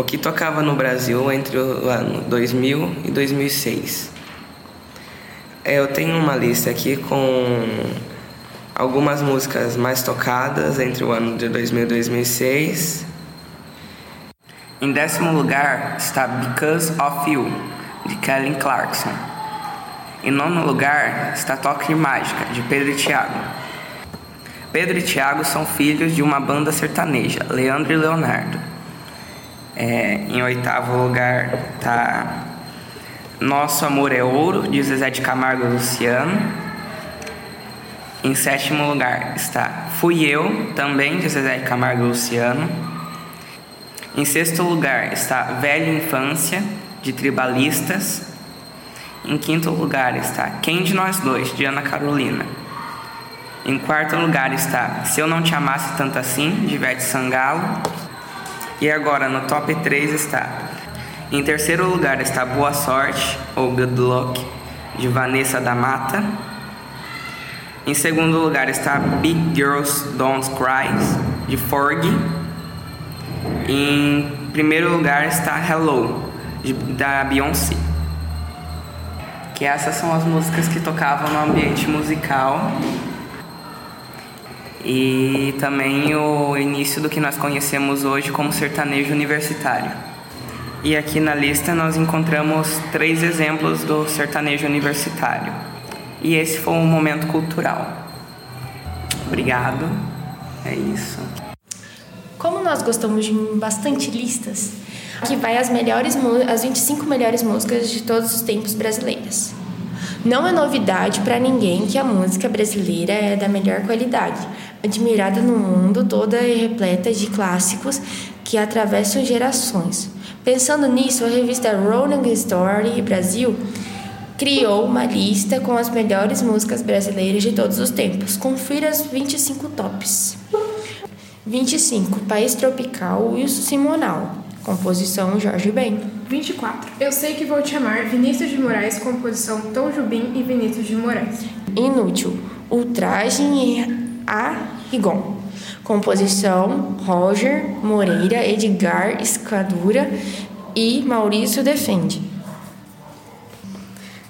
O que tocava no Brasil entre o ano 2000 e 2006? É, eu tenho uma lista aqui com algumas músicas mais tocadas entre o ano de 2000 e 2006. Em décimo lugar está Because of You, de Kelly Clarkson. Em nono lugar está Toque Mágica, de Pedro e Thiago. Pedro e Thiago são filhos de uma banda sertaneja, Leandro e Leonardo. É, em oitavo lugar está Nosso Amor é Ouro, de Zezé de Camargo Luciano. Em sétimo lugar está Fui Eu, também de Zezé de Camargo Luciano. Em sexto lugar está Velha Infância, de Tribalistas. Em quinto lugar está Quem de Nós Dois, de Ana Carolina. Em quarto lugar está Se Eu Não Te Amasse Tanto Assim, de Ivete Sangalo. E agora no top 3 está. Em terceiro lugar está Boa Sorte, ou Good Luck, de Vanessa da Mata. Em segundo lugar está Big Girls Don't Cry, de Forg. Em primeiro lugar está Hello, de, da Beyoncé. Que essas são as músicas que tocavam no ambiente musical. E também o início do que nós conhecemos hoje como sertanejo universitário. E aqui na lista nós encontramos três exemplos do sertanejo universitário. E esse foi um momento cultural. Obrigado. É isso. Como nós gostamos de bastante listas, aqui vai as melhores as 25 melhores músicas de todos os tempos brasileiras. Não é novidade para ninguém que a música brasileira é da melhor qualidade, admirada no mundo toda e repleta de clássicos que atravessam gerações. Pensando nisso, a revista Rolling Story Brasil criou uma lista com as melhores músicas brasileiras de todos os tempos. Confira as 25 tops. 25. País Tropical, Wilson Simonal. Composição Jorge Ben. 24. Eu sei que vou te amar, Vinícius de Moraes. Composição Tom Jubim e Vinícius de Moraes. Inútil. Ultragem a Rigon. Composição Roger Moreira, Edgar Escadura e Maurício Defende.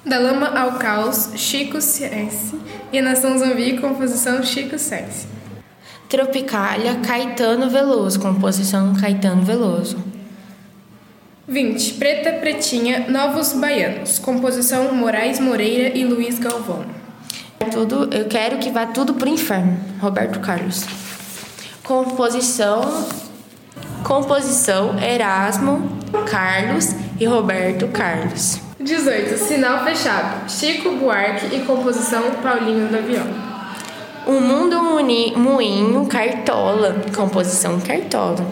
Da Lama ao Caos, Chico Science e Nação Zumbi, composição Chico Science. Tropicália, Caetano Veloso, composição Caetano Veloso. 20. Preta Pretinha, Novos Baianos, composição Moraes Moreira e Luiz Galvão. Tudo, eu quero que vá tudo pro inferno, Roberto Carlos. Composição Composição Erasmo Carlos e Roberto Carlos. 18. Sinal Fechado, Chico Buarque e composição Paulinho da Viola. O Mundo Moinho Cartola, composição Cartola.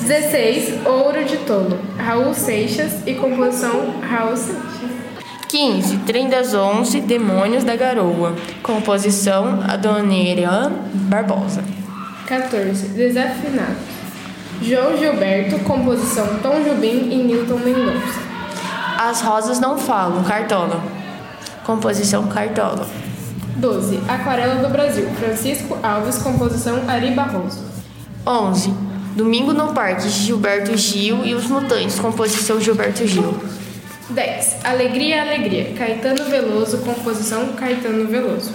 16. Ouro de Tolo, Raul Seixas e composição Raul Seixas. 15. Trem das Onze, Demônios da Garoa, composição Adoniran Barbosa. 14. Desafinado, João Gilberto, composição Tom Jubim e Newton Mendonça. As Rosas Não Falam, Cartola, composição Cartola. 12. Aquarela do Brasil. Francisco Alves, composição Ari Barroso. 11. Domingo no Parque, Gilberto Gil e os Mutantes, composição Gilberto Gil. 10. Alegria, Alegria. Caetano Veloso, composição Caetano Veloso.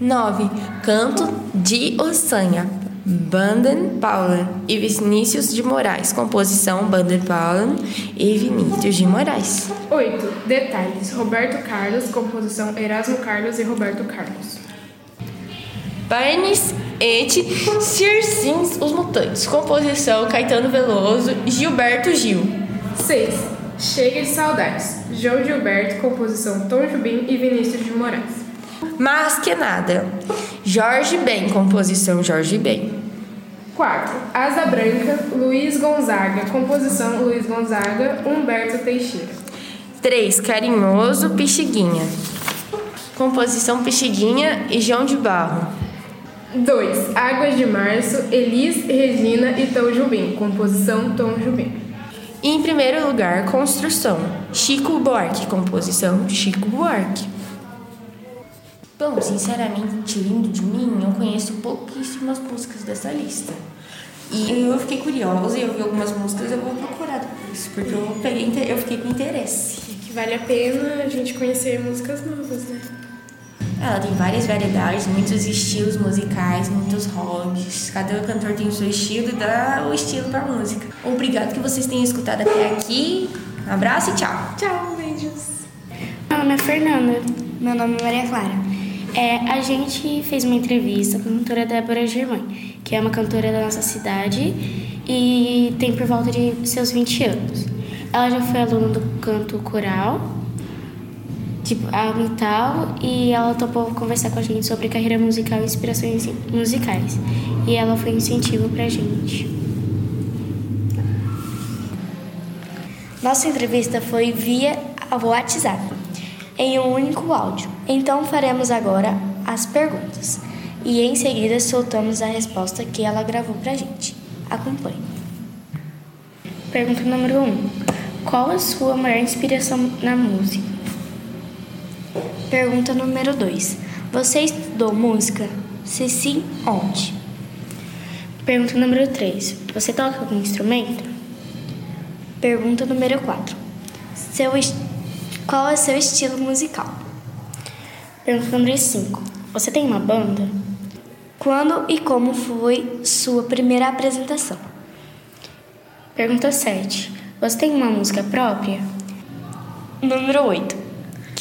9. Canto de Ossanha, Banden Paulen e Vinícius de Moraes. Composição Banden Paulen e Vinícius de Moraes. 8. Detalhes. Roberto Carlos. Composição Erasmo Carlos e Roberto Carlos. Barnes et Circins Os Mutantes. Composição Caetano Veloso Gilberto Gil. 6. Chega de Saudades. João Gilberto. Composição Tom Jubim e Vinícius de Moraes. Mas que nada. Jorge Ben, composição Jorge Ben. 4. Asa Branca, Luiz Gonzaga, composição Luiz Gonzaga, Humberto Teixeira. 3. Carinhoso, Pixiguinha, composição Pixiguinha e João de Barro. 2. Águas de Março, Elis Regina e Tom Jubim, composição Tom Jubim. E em primeiro lugar, Construção, Chico Buarque, composição Chico Buarque. Bom, sinceramente, lindo de mim, eu conheço pouquíssimas músicas dessa lista. E eu fiquei curiosa e eu vi algumas músicas, eu vou procurar depois, porque eu, peguei, eu fiquei com interesse. Que vale a pena a gente conhecer músicas novas, né? Ela tem várias variedades, muitos estilos musicais, muitos hobbies. Cada cantor tem o seu estilo e dá o estilo pra música. Obrigado que vocês tenham escutado até aqui. Um abraço e tchau. Tchau, beijos. Meu nome é Fernanda. Meu nome é Maria Clara. É, a gente fez uma entrevista com a cantora Débora Germain, que é uma cantora da nossa cidade e tem por volta de seus 20 anos. Ela já foi aluna do canto coral, tipo, algo e tal, e ela topou conversar com a gente sobre carreira musical e inspirações musicais. E ela foi um incentivo pra gente. Nossa entrevista foi via WhatsApp, em um único áudio. Então faremos agora as perguntas e em seguida soltamos a resposta que ela gravou pra gente. Acompanhe. Pergunta número 1. Um. Qual a sua maior inspiração na música? Pergunta número 2. Você estudou música? Se sim, onde? Pergunta número 3. Você toca algum instrumento? Pergunta número 4. Seu. Qual é seu estilo musical? Pergunta número 5. Você tem uma banda? Quando e como foi sua primeira apresentação? Pergunta 7. Você tem uma música própria? Número 8.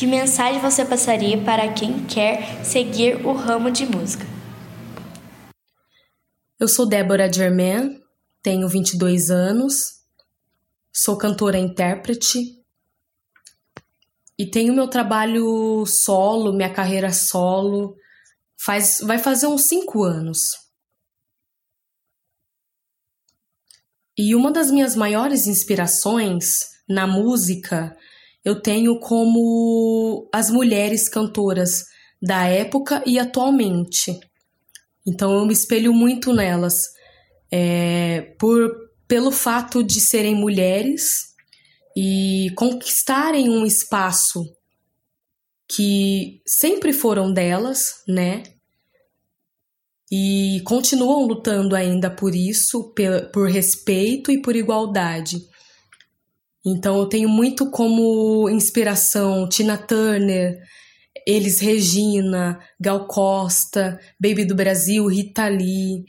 Que mensagem você passaria para quem quer seguir o ramo de música? Eu sou Débora Germain, tenho 22 anos, sou cantora intérprete e tenho meu trabalho solo, minha carreira solo, faz, vai fazer uns 5 anos. E uma das minhas maiores inspirações na música eu tenho como as mulheres cantoras da época e atualmente. Então eu me espelho muito nelas, é, por pelo fato de serem mulheres e conquistarem um espaço que sempre foram delas, né? E continuam lutando ainda por isso, por respeito e por igualdade. Então eu tenho muito como inspiração Tina Turner, Elis Regina, Gal Costa, Baby do Brasil, Rita Lee.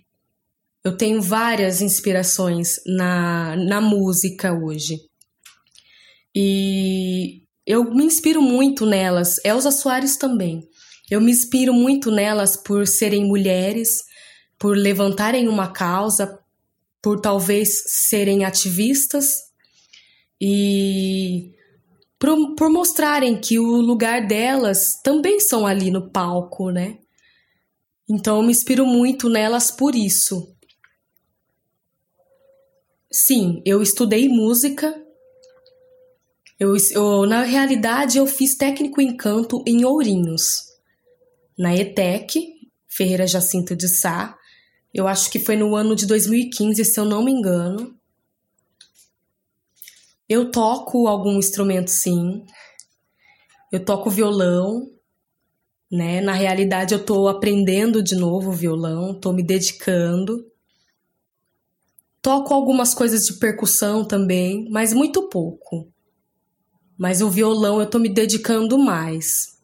Eu tenho várias inspirações na, na música hoje. E eu me inspiro muito nelas, Elza Soares também. Eu me inspiro muito nelas por serem mulheres, por levantarem uma causa, por talvez serem ativistas e por, por mostrarem que o lugar delas também são ali no palco, né? Então eu me inspiro muito nelas por isso. Sim, eu estudei música. Eu, eu, na realidade, eu fiz técnico em canto em Ourinhos, na ETEC, Ferreira Jacinto de Sá. Eu acho que foi no ano de 2015, se eu não me engano. Eu toco algum instrumento, sim. Eu toco violão, né? Na realidade, eu tô aprendendo de novo violão, tô me dedicando. Toco algumas coisas de percussão também, mas muito pouco. Mas o violão eu tô me dedicando mais.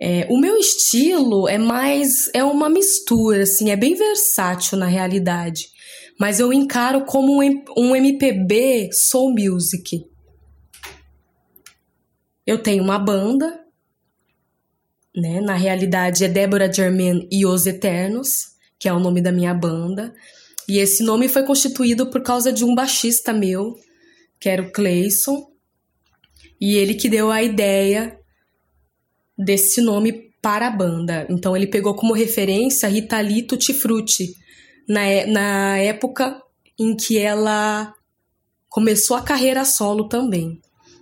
É, o meu estilo é mais. é uma mistura, assim, é bem versátil na realidade mas eu encaro como um MPB soul music. Eu tenho uma banda, né? Na realidade é Débora Germain e Os Eternos, que é o nome da minha banda. E esse nome foi constituído por causa de um baixista meu, que era o Clayson, e ele que deu a ideia desse nome para a banda. Então ele pegou como referência Rita Lee Tutti Frutti, na, é, na época em que ela começou a carreira solo também.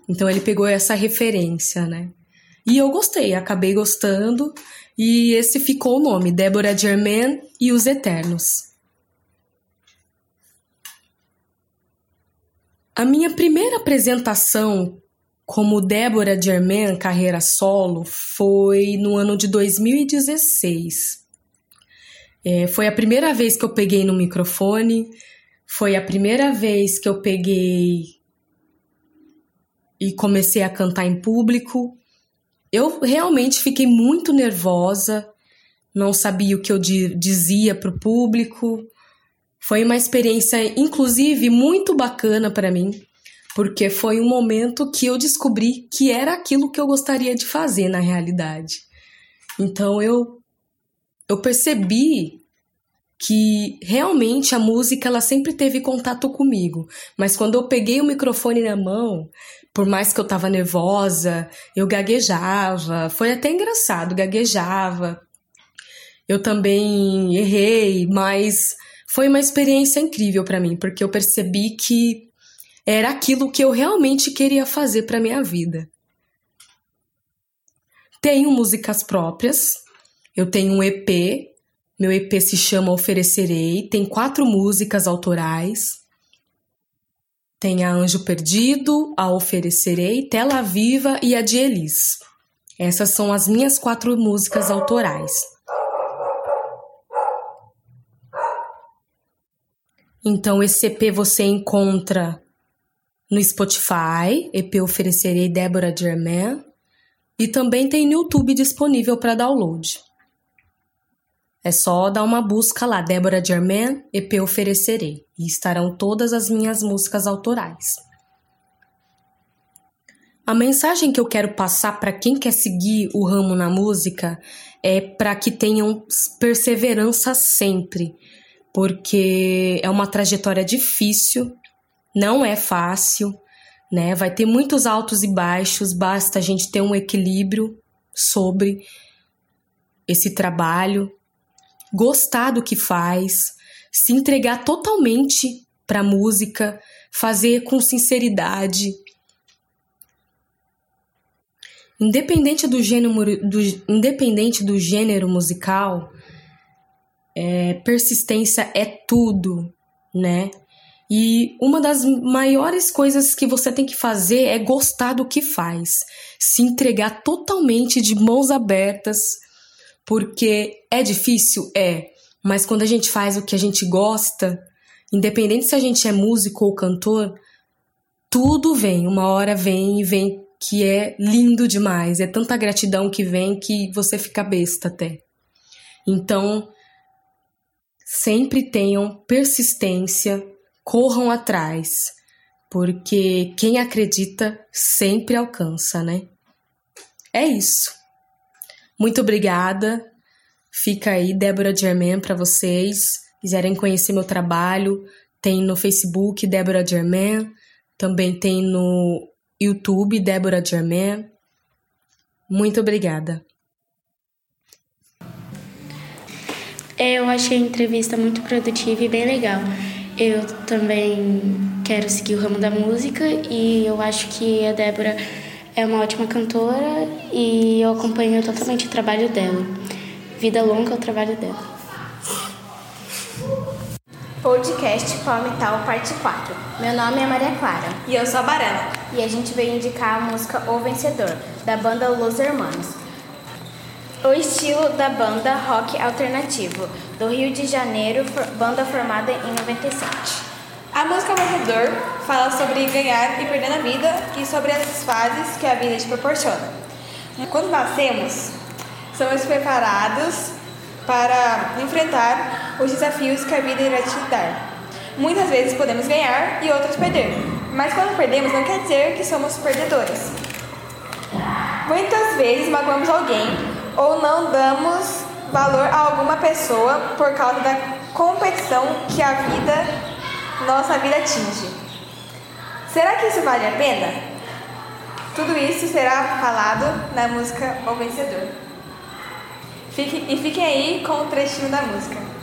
Então ele pegou essa referência, né? E eu gostei, acabei gostando. E esse ficou o nome, Débora Germain e os Eternos. A minha primeira apresentação como Débora Germain, carreira solo, foi no ano de 2016. É, foi a primeira vez que eu peguei no microfone, foi a primeira vez que eu peguei e comecei a cantar em público. Eu realmente fiquei muito nervosa, não sabia o que eu dizia para o público. Foi uma experiência, inclusive, muito bacana para mim, porque foi um momento que eu descobri que era aquilo que eu gostaria de fazer na realidade. Então eu eu percebi que realmente a música ela sempre teve contato comigo, mas quando eu peguei o microfone na mão, por mais que eu tava nervosa, eu gaguejava, foi até engraçado, gaguejava. Eu também errei, mas foi uma experiência incrível para mim, porque eu percebi que era aquilo que eu realmente queria fazer para minha vida. Tenho músicas próprias, eu tenho um EP, meu EP se chama Oferecerei, tem quatro músicas autorais. Tem a Anjo Perdido, a Oferecerei, Tela Viva e a de Elis. Essas são as minhas quatro músicas autorais. Então, esse EP você encontra no Spotify, EP Oferecerei Débora Germain, e também tem no YouTube disponível para download. É só dar uma busca lá, Débora Germain, EP Oferecerei, e estarão todas as minhas músicas autorais. A mensagem que eu quero passar para quem quer seguir o ramo na música é para que tenham perseverança sempre, porque é uma trajetória difícil, não é fácil, né? Vai ter muitos altos e baixos, basta a gente ter um equilíbrio sobre esse trabalho gostar do que faz, se entregar totalmente para a música, fazer com sinceridade. Independente do gênero, do, independente do gênero musical, é, persistência é tudo, né? E uma das maiores coisas que você tem que fazer é gostar do que faz, se entregar totalmente de mãos abertas porque é difícil? É. Mas quando a gente faz o que a gente gosta, independente se a gente é músico ou cantor, tudo vem. Uma hora vem e vem que é lindo demais. É tanta gratidão que vem que você fica besta até. Então, sempre tenham persistência, corram atrás, porque quem acredita sempre alcança, né? É isso. Muito obrigada. Fica aí Débora Germain para vocês. Quiserem conhecer meu trabalho, tem no Facebook Débora Germain, também tem no YouTube Débora Germain. Muito obrigada. Eu achei a entrevista muito produtiva e bem legal. Eu também quero seguir o ramo da música e eu acho que a Débora é uma ótima cantora e eu acompanho totalmente o trabalho dela. Vida longa ao trabalho dela. Podcast Palmital Parte 4. Meu nome é Maria Clara. E eu sou a Barela. E a gente veio indicar a música O Vencedor, da banda Los Hermanos. O estilo da banda rock alternativo, do Rio de Janeiro, banda formada em 97. A música Morredor fala sobre ganhar e perder na vida e sobre as fases que a vida te proporciona. Quando nascemos, somos preparados para enfrentar os desafios que a vida irá te dar. Muitas vezes podemos ganhar e outras perder, mas quando perdemos não quer dizer que somos perdedores. Muitas vezes magoamos alguém ou não damos valor a alguma pessoa por causa da competição que a vida nossa vida atinge. Será que isso vale a pena? Tudo isso será falado na música O Vencedor. Fique, e fiquem aí com o trechinho da música.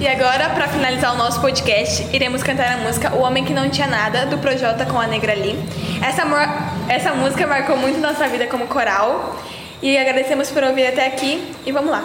E agora, para finalizar o nosso podcast, iremos cantar a música O Homem que Não Tinha Nada, do Projota com a Negra Lee. Essa, essa música marcou muito nossa vida como coral. E agradecemos por ouvir até aqui. E vamos lá.